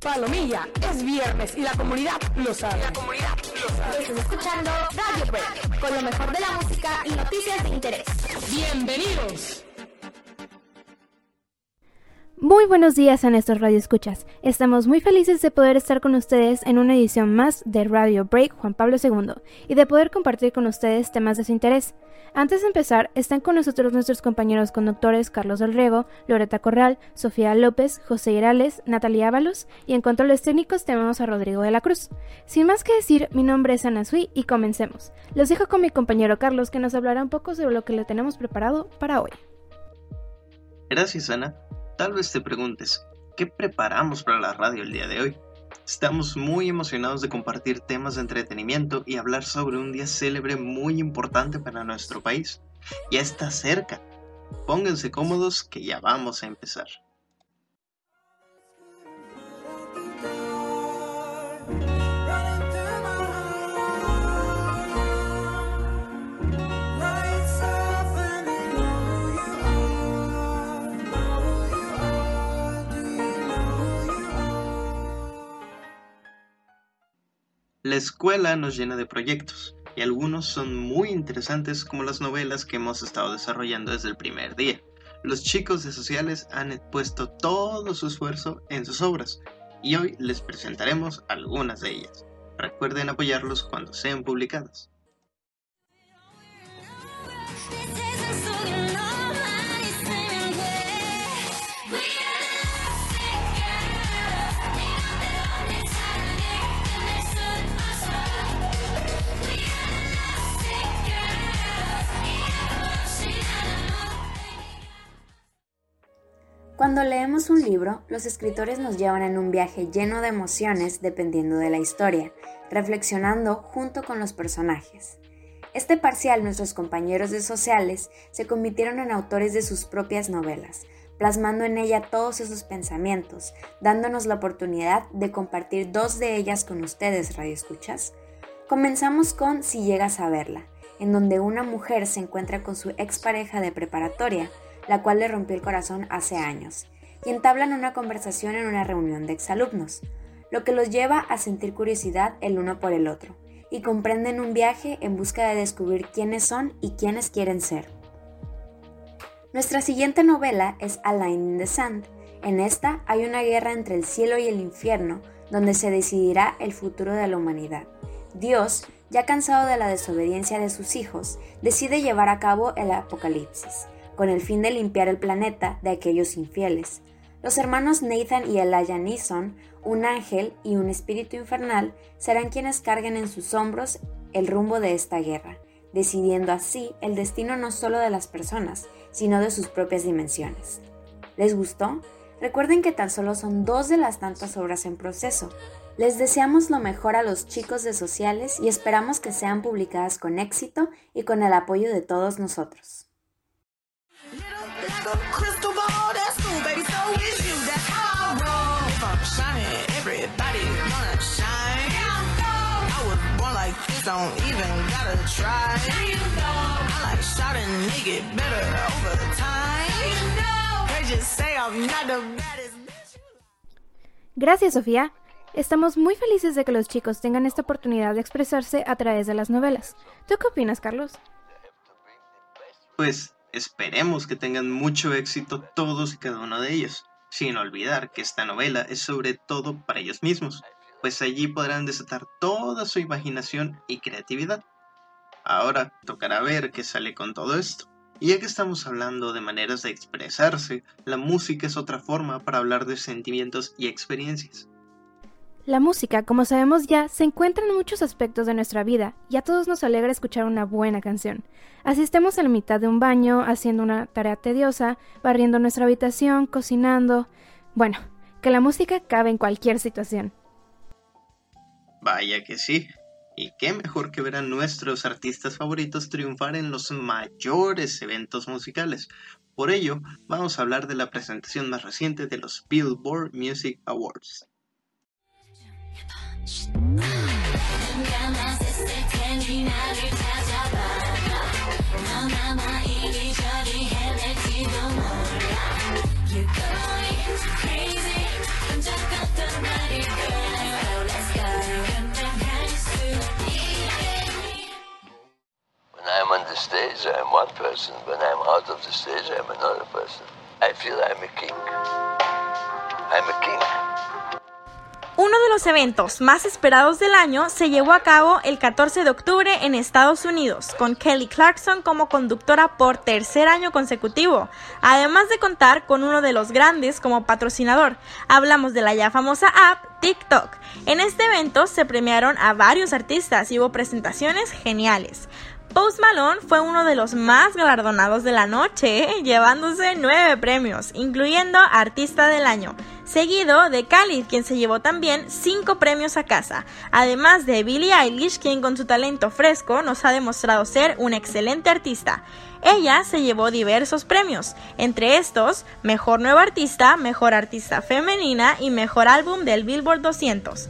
Palomilla, es viernes y la comunidad lo sabe. La comunidad lo sabe. Estás escuchando Radio Break, con lo mejor de la música y noticias de interés. Bienvenidos. Muy buenos días a nuestros radioescuchas. Estamos muy felices de poder estar con ustedes en una edición más de Radio Break Juan Pablo II y de poder compartir con ustedes temas de su interés. Antes de empezar, están con nosotros nuestros compañeros conductores Carlos del Rego, Loreta Corral, Sofía López, José Irales, Natalia Ábalos y en controles técnicos tenemos a Rodrigo de la Cruz. Sin más que decir, mi nombre es Ana Sui y comencemos. Los dejo con mi compañero Carlos que nos hablará un poco sobre lo que le tenemos preparado para hoy. Gracias Ana. Tal vez te preguntes, ¿qué preparamos para la radio el día de hoy? Estamos muy emocionados de compartir temas de entretenimiento y hablar sobre un día célebre muy importante para nuestro país. Ya está cerca. Pónganse cómodos que ya vamos a empezar. La escuela nos llena de proyectos, y algunos son muy interesantes como las novelas que hemos estado desarrollando desde el primer día. Los chicos de sociales han puesto todo su esfuerzo en sus obras, y hoy les presentaremos algunas de ellas. Recuerden apoyarlos cuando sean publicadas. Cuando leemos un libro, los escritores nos llevan en un viaje lleno de emociones dependiendo de la historia, reflexionando junto con los personajes. Este parcial nuestros compañeros de sociales se convirtieron en autores de sus propias novelas, plasmando en ella todos esos pensamientos, dándonos la oportunidad de compartir dos de ellas con ustedes, Radio Escuchas. Comenzamos con Si llegas a verla, en donde una mujer se encuentra con su expareja de preparatoria, la cual le rompió el corazón hace años, y entablan una conversación en una reunión de exalumnos, lo que los lleva a sentir curiosidad el uno por el otro, y comprenden un viaje en busca de descubrir quiénes son y quiénes quieren ser. Nuestra siguiente novela es A Line in the Sand. En esta hay una guerra entre el cielo y el infierno donde se decidirá el futuro de la humanidad. Dios, ya cansado de la desobediencia de sus hijos, decide llevar a cabo el apocalipsis, con el fin de limpiar el planeta de aquellos infieles. Los hermanos Nathan y Elijah Neeson, un ángel y un espíritu infernal, serán quienes carguen en sus hombros el rumbo de esta guerra, decidiendo así el destino no solo de las personas, sino de sus propias dimensiones. ¿Les gustó? Recuerden que tan solo son dos de las tantas obras en proceso. Les deseamos lo mejor a los chicos de sociales y esperamos que sean publicadas con éxito y con el apoyo de todos nosotros. Like a crystal ball. That's cool, baby. So is you. That's how I roll. If I'm shining, everybody gonna shine. I was born like this, don't even gotta try. I like shouting, make it better over time. They just say I'm not the baddest bitch. Gracias, Sofía. Estamos muy felices de que los chicos tengan esta oportunidad de expresarse a través de las novelas. ¿Tú qué opinas, Carlos? Pues esperemos que tengan mucho éxito todos y cada uno de ellos, sin olvidar que esta novela es sobre todo para ellos mismos, pues allí podrán desatar toda su imaginación y creatividad. Ahora tocará ver qué sale con todo esto. Y ya que estamos hablando de maneras de expresarse, la música es otra forma para hablar de sentimientos y experiencias. La música, como sabemos ya, se encuentra en muchos aspectos de nuestra vida y a todos nos alegra escuchar una buena canción. Así estemos en la mitad de un baño, haciendo una tarea tediosa, barriendo nuestra habitación, cocinando. Bueno, que la música cabe en cualquier situación. Vaya que sí. Y qué mejor que ver a nuestros artistas favoritos triunfar en los mayores eventos musicales. Por ello, vamos a hablar de la presentación más reciente de los Billboard Music Awards. i'm on the stage, I'm one person. When I'm out of the stage, I'm another person. I feel I'm a king. I'm a king. Uno de los eventos más esperados del año se llevó a cabo el 14 de octubre en Estados Unidos, con Kelly Clarkson como conductora por tercer año consecutivo, además de contar con uno de los grandes como patrocinador. Hablamos de la ya famosa app TikTok. En este evento se premiaron a varios artistas y hubo presentaciones geniales. Post Malone fue uno de los más galardonados de la noche, llevándose nueve premios, incluyendo Artista del Año seguido de Khalid, quien se llevó también cinco premios a casa, además de Billie Eilish, quien con su talento fresco nos ha demostrado ser un excelente artista. Ella se llevó diversos premios, entre estos Mejor Nueva Artista, Mejor Artista Femenina y Mejor Álbum del Billboard 200.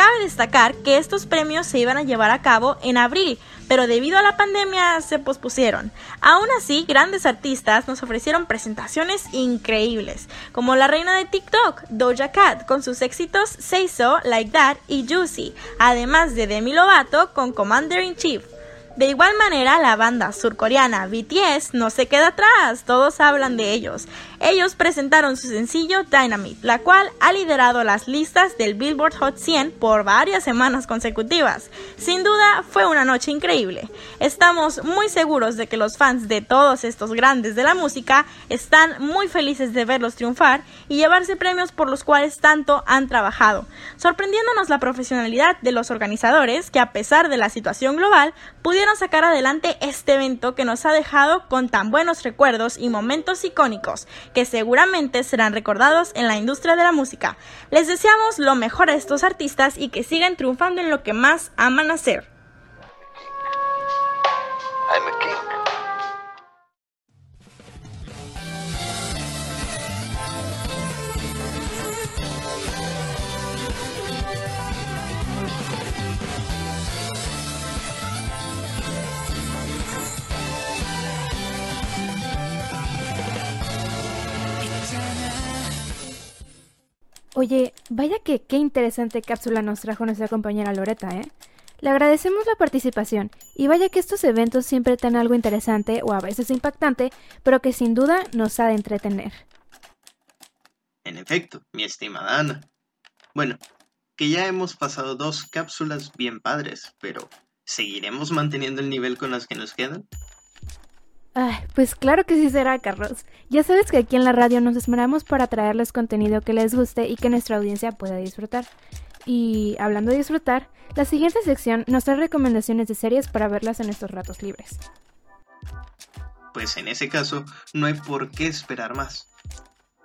Cabe destacar que estos premios se iban a llevar a cabo en abril, pero debido a la pandemia se pospusieron. Aún así, grandes artistas nos ofrecieron presentaciones increíbles, como la reina de TikTok, Doja Cat, con sus éxitos Say So, Like That y Juicy, además de Demi Lovato con Commander in Chief. De igual manera, la banda surcoreana BTS no se queda atrás, todos hablan de ellos. Ellos presentaron su sencillo Dynamite, la cual ha liderado las listas del Billboard Hot 100 por varias semanas consecutivas. Sin duda, fue una noche increíble. Estamos muy seguros de que los fans de todos estos grandes de la música están muy felices de verlos triunfar y llevarse premios por los cuales tanto han trabajado, sorprendiéndonos la profesionalidad de los organizadores que a pesar de la situación global pudieron sacar adelante este evento que nos ha dejado con tan buenos recuerdos y momentos icónicos que seguramente serán recordados en la industria de la música. Les deseamos lo mejor a estos artistas y que sigan triunfando en lo que más aman hacer. Oye, vaya que qué interesante cápsula nos trajo nuestra compañera Loreta, ¿eh? Le agradecemos la participación y vaya que estos eventos siempre tienen algo interesante o a veces impactante, pero que sin duda nos ha de entretener. En efecto, mi estimada Ana. Bueno, que ya hemos pasado dos cápsulas bien padres, pero ¿seguiremos manteniendo el nivel con las que nos quedan? Ay, pues claro que sí será, Carlos. Ya sabes que aquí en la radio nos esmeramos para traerles contenido que les guste y que nuestra audiencia pueda disfrutar. Y hablando de disfrutar, la siguiente sección nos trae recomendaciones de series para verlas en estos ratos libres. Pues en ese caso, no hay por qué esperar más.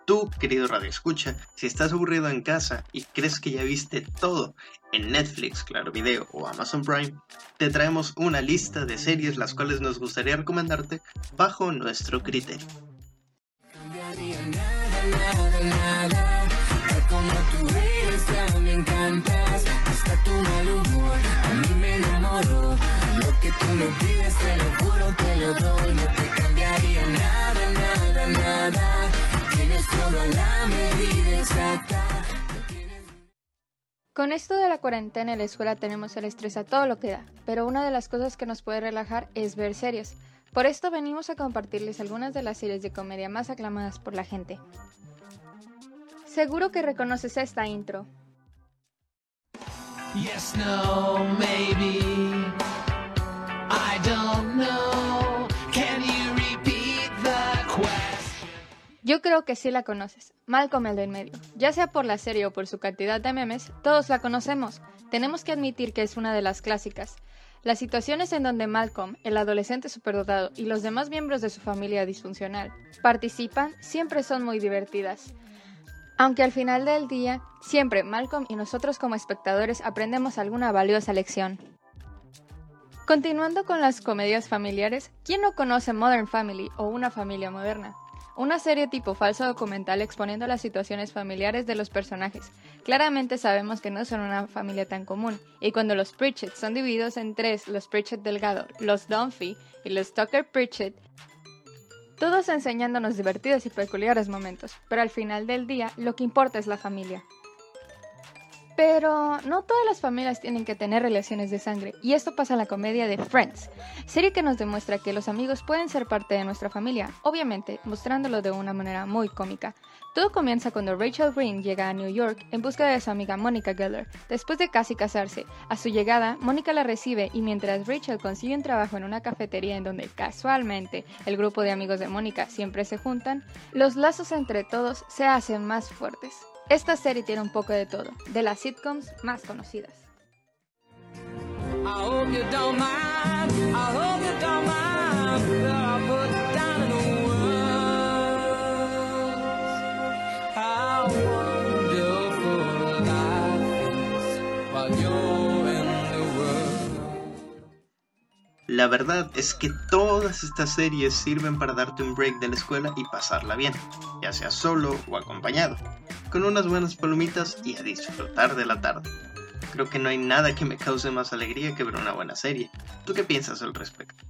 Tú, querido Radio Escucha, si estás aburrido en casa y crees que ya viste todo en Netflix, Claro Video o Amazon Prime, te traemos una lista de series las cuales nos gustaría recomendarte bajo nuestro criterio. Con esto de la cuarentena en la escuela tenemos el estrés a todo lo que da, pero una de las cosas que nos puede relajar es ver series. Por esto venimos a compartirles algunas de las series de comedia más aclamadas por la gente. Seguro que reconoces esta intro. Yes, no, maybe. I don't know. Yo creo que sí la conoces. Malcolm el del medio. Ya sea por la serie o por su cantidad de memes, todos la conocemos. Tenemos que admitir que es una de las clásicas. Las situaciones en donde Malcolm, el adolescente superdotado y los demás miembros de su familia disfuncional participan siempre son muy divertidas. Aunque al final del día, siempre Malcolm y nosotros como espectadores aprendemos alguna valiosa lección. Continuando con las comedias familiares, ¿quién no conoce Modern Family o Una familia moderna? Una serie tipo falso documental exponiendo las situaciones familiares de los personajes. Claramente sabemos que no son una familia tan común, y cuando los Pritchett son divididos en tres, los Pritchett Delgado, los Dunphy y los Tucker Pritchett, todos enseñándonos divertidos y peculiares momentos, pero al final del día lo que importa es la familia. Pero no todas las familias tienen que tener relaciones de sangre, y esto pasa en la comedia de Friends, serie que nos demuestra que los amigos pueden ser parte de nuestra familia, obviamente mostrándolo de una manera muy cómica. Todo comienza cuando Rachel Green llega a New York en busca de su amiga Monica Geller. Después de casi casarse, a su llegada, Monica la recibe y mientras Rachel consigue un trabajo en una cafetería en donde casualmente el grupo de amigos de Mónica siempre se juntan, los lazos entre todos se hacen más fuertes. Esta serie tiene un poco de todo, de las sitcoms más conocidas. La verdad es que todas estas series sirven para darte un break de la escuela y pasarla bien, ya sea solo o acompañado, con unas buenas palomitas y a disfrutar de la tarde. Creo que no hay nada que me cause más alegría que ver una buena serie. ¿Tú qué piensas al respecto?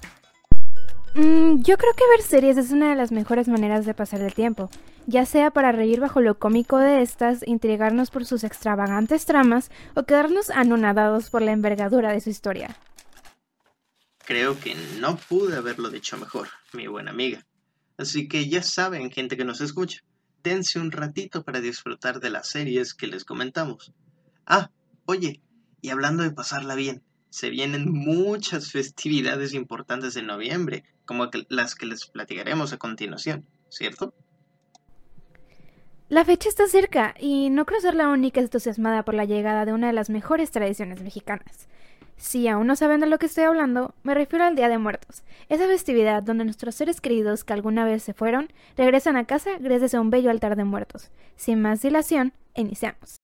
Mm, yo creo que ver series es una de las mejores maneras de pasar el tiempo, ya sea para reír bajo lo cómico de estas, intrigarnos por sus extravagantes tramas o quedarnos anonadados por la envergadura de su historia. Creo que no pude haberlo dicho mejor, mi buena amiga. Así que ya saben, gente que nos escucha, un ratito para disfrutar de las series que les comentamos. Ah, oye, y hablando de pasarla bien, se vienen muchas festividades importantes en noviembre, como las que les platicaremos a continuación, ¿cierto? La fecha está cerca y no creo ser la única entusiasmada por la llegada de una de las mejores tradiciones mexicanas. Si aún no saben de lo que estoy hablando, me refiero al Día de Muertos, esa festividad donde nuestros seres queridos que alguna vez se fueron regresan a casa gracias a un bello altar de muertos. Sin más dilación, iniciamos.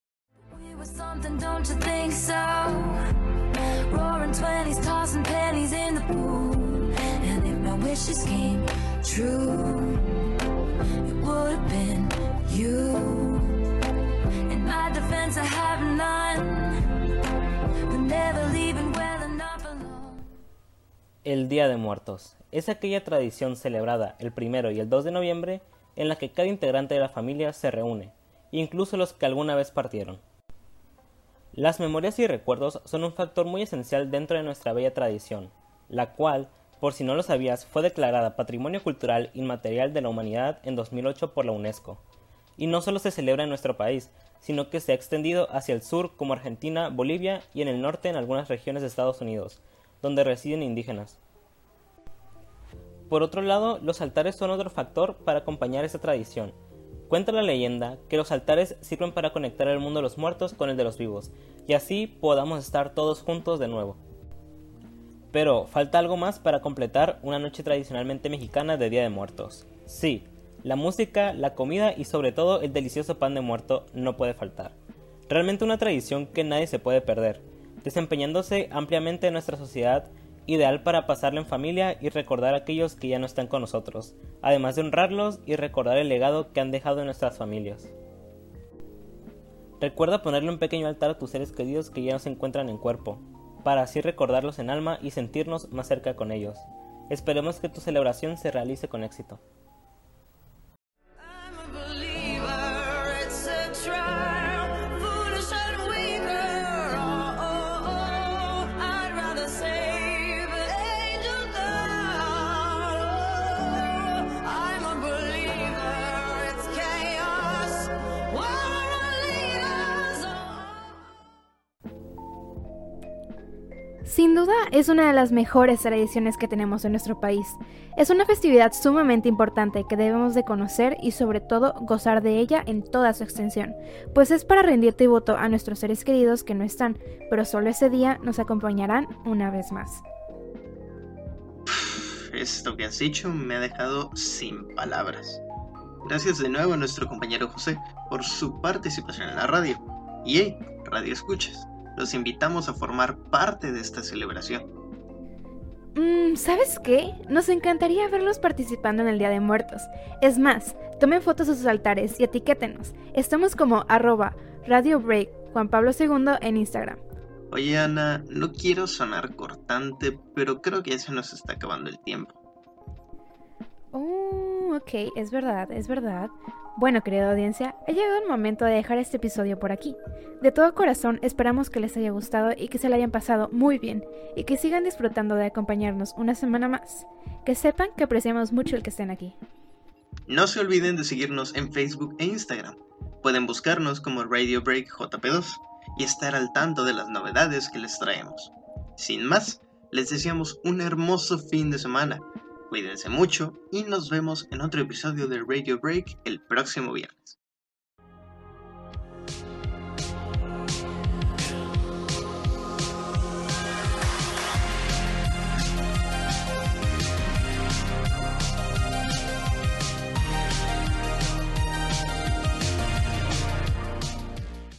El Día de Muertos es aquella tradición celebrada el primero y el 2 de noviembre en la que cada integrante de la familia se reúne, incluso los que alguna vez partieron. Las memorias y recuerdos son un factor muy esencial dentro de nuestra bella tradición, la cual, por si no lo sabías, fue declarada Patrimonio Cultural Inmaterial de la Humanidad en 2008 por la UNESCO. Y no solo se celebra en nuestro país, sino que se ha extendido hacia el sur como Argentina, Bolivia y en el norte en algunas regiones de Estados Unidos, donde residen indígenas. Por otro lado, los altares son otro factor para acompañar esta tradición. Cuenta la leyenda que los altares sirven para conectar el mundo de los muertos con el de los vivos, y así podamos estar todos juntos de nuevo. Pero falta algo más para completar una noche tradicionalmente mexicana de Día de Muertos. Sí, la música, la comida y sobre todo el delicioso pan de muerto no puede faltar. Realmente una tradición que nadie se puede perder, desempeñándose ampliamente en nuestra sociedad, ideal para pasarla en familia y recordar a aquellos que ya no están con nosotros, además de honrarlos y recordar el legado que han dejado en nuestras familias. Recuerda ponerle un pequeño altar a tus seres queridos que ya no se encuentran en cuerpo, para así recordarlos en alma y sentirnos más cerca con ellos. Esperemos que tu celebración se realice con éxito. Sin duda es una de las mejores tradiciones que tenemos en nuestro país. Es una festividad sumamente importante que debemos de conocer y sobre todo gozar de ella en toda su extensión, pues es para rendir tributo a nuestros seres queridos que no están, pero solo ese día nos acompañarán una vez más. Esto que has dicho me ha dejado sin palabras. Gracias de nuevo a nuestro compañero José por su participación en la radio. Y hey, Radio Escuchas los invitamos a formar parte de esta celebración. Mm, ¿Sabes qué? Nos encantaría verlos participando en el Día de Muertos. Es más, tomen fotos de sus altares y etiquétenos. Estamos como arroba Radio Break Juan Pablo II en Instagram. Oye Ana, no quiero sonar cortante, pero creo que ya se nos está acabando el tiempo. Oh, Oh, ok, es verdad, es verdad. Bueno, querida audiencia, ha llegado el momento de dejar este episodio por aquí. De todo corazón esperamos que les haya gustado y que se lo hayan pasado muy bien y que sigan disfrutando de acompañarnos una semana más. Que sepan que apreciamos mucho el que estén aquí. No se olviden de seguirnos en Facebook e Instagram. Pueden buscarnos como Radio Break JP2 y estar al tanto de las novedades que les traemos. Sin más, les deseamos un hermoso fin de semana. Cuídense mucho y nos vemos en otro episodio de Radio Break el próximo viernes.